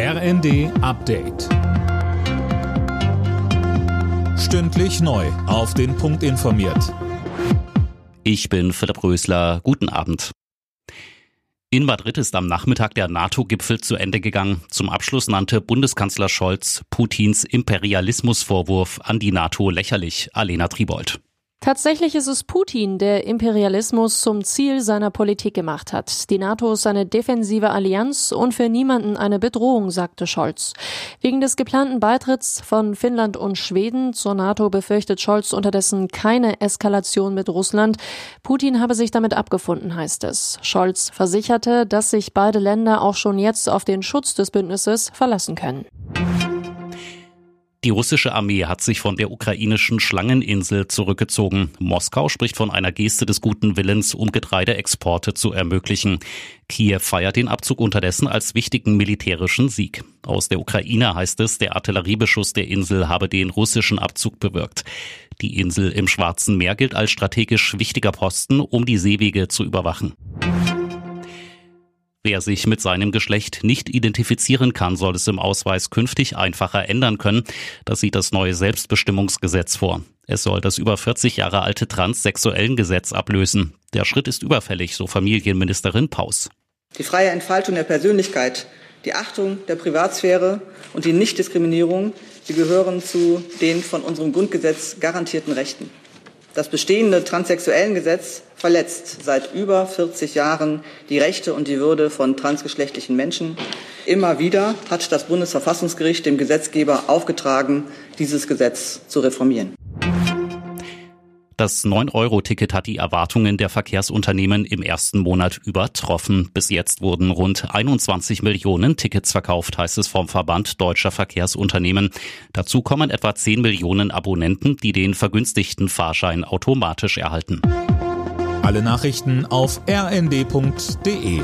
RND Update. Stündlich neu. Auf den Punkt informiert. Ich bin Philipp Rösler. Guten Abend. In Madrid ist am Nachmittag der NATO-Gipfel zu Ende gegangen. Zum Abschluss nannte Bundeskanzler Scholz Putins Imperialismusvorwurf an die NATO lächerlich. Alena Tribold. Tatsächlich ist es Putin, der Imperialismus zum Ziel seiner Politik gemacht hat. Die NATO ist eine defensive Allianz und für niemanden eine Bedrohung, sagte Scholz. Wegen des geplanten Beitritts von Finnland und Schweden zur NATO befürchtet Scholz unterdessen keine Eskalation mit Russland. Putin habe sich damit abgefunden, heißt es. Scholz versicherte, dass sich beide Länder auch schon jetzt auf den Schutz des Bündnisses verlassen können. Die russische Armee hat sich von der ukrainischen Schlangeninsel zurückgezogen. Moskau spricht von einer Geste des guten Willens, um Getreideexporte zu ermöglichen. Kiew feiert den Abzug unterdessen als wichtigen militärischen Sieg. Aus der Ukraine heißt es, der Artilleriebeschuss der Insel habe den russischen Abzug bewirkt. Die Insel im Schwarzen Meer gilt als strategisch wichtiger Posten, um die Seewege zu überwachen. Wer sich mit seinem Geschlecht nicht identifizieren kann, soll es im Ausweis künftig einfacher ändern können. Das sieht das neue Selbstbestimmungsgesetz vor. Es soll das über 40 Jahre alte transsexuellen Gesetz ablösen. Der Schritt ist überfällig, so Familienministerin Paus. Die freie Entfaltung der Persönlichkeit, die Achtung der Privatsphäre und die Nichtdiskriminierung, sie gehören zu den von unserem Grundgesetz garantierten Rechten. Das bestehende Transsexuellengesetz verletzt seit über 40 Jahren die Rechte und die Würde von transgeschlechtlichen Menschen. Immer wieder hat das Bundesverfassungsgericht dem Gesetzgeber aufgetragen, dieses Gesetz zu reformieren. Das 9-Euro-Ticket hat die Erwartungen der Verkehrsunternehmen im ersten Monat übertroffen. Bis jetzt wurden rund 21 Millionen Tickets verkauft, heißt es vom Verband Deutscher Verkehrsunternehmen. Dazu kommen etwa 10 Millionen Abonnenten, die den vergünstigten Fahrschein automatisch erhalten. Alle Nachrichten auf rnd.de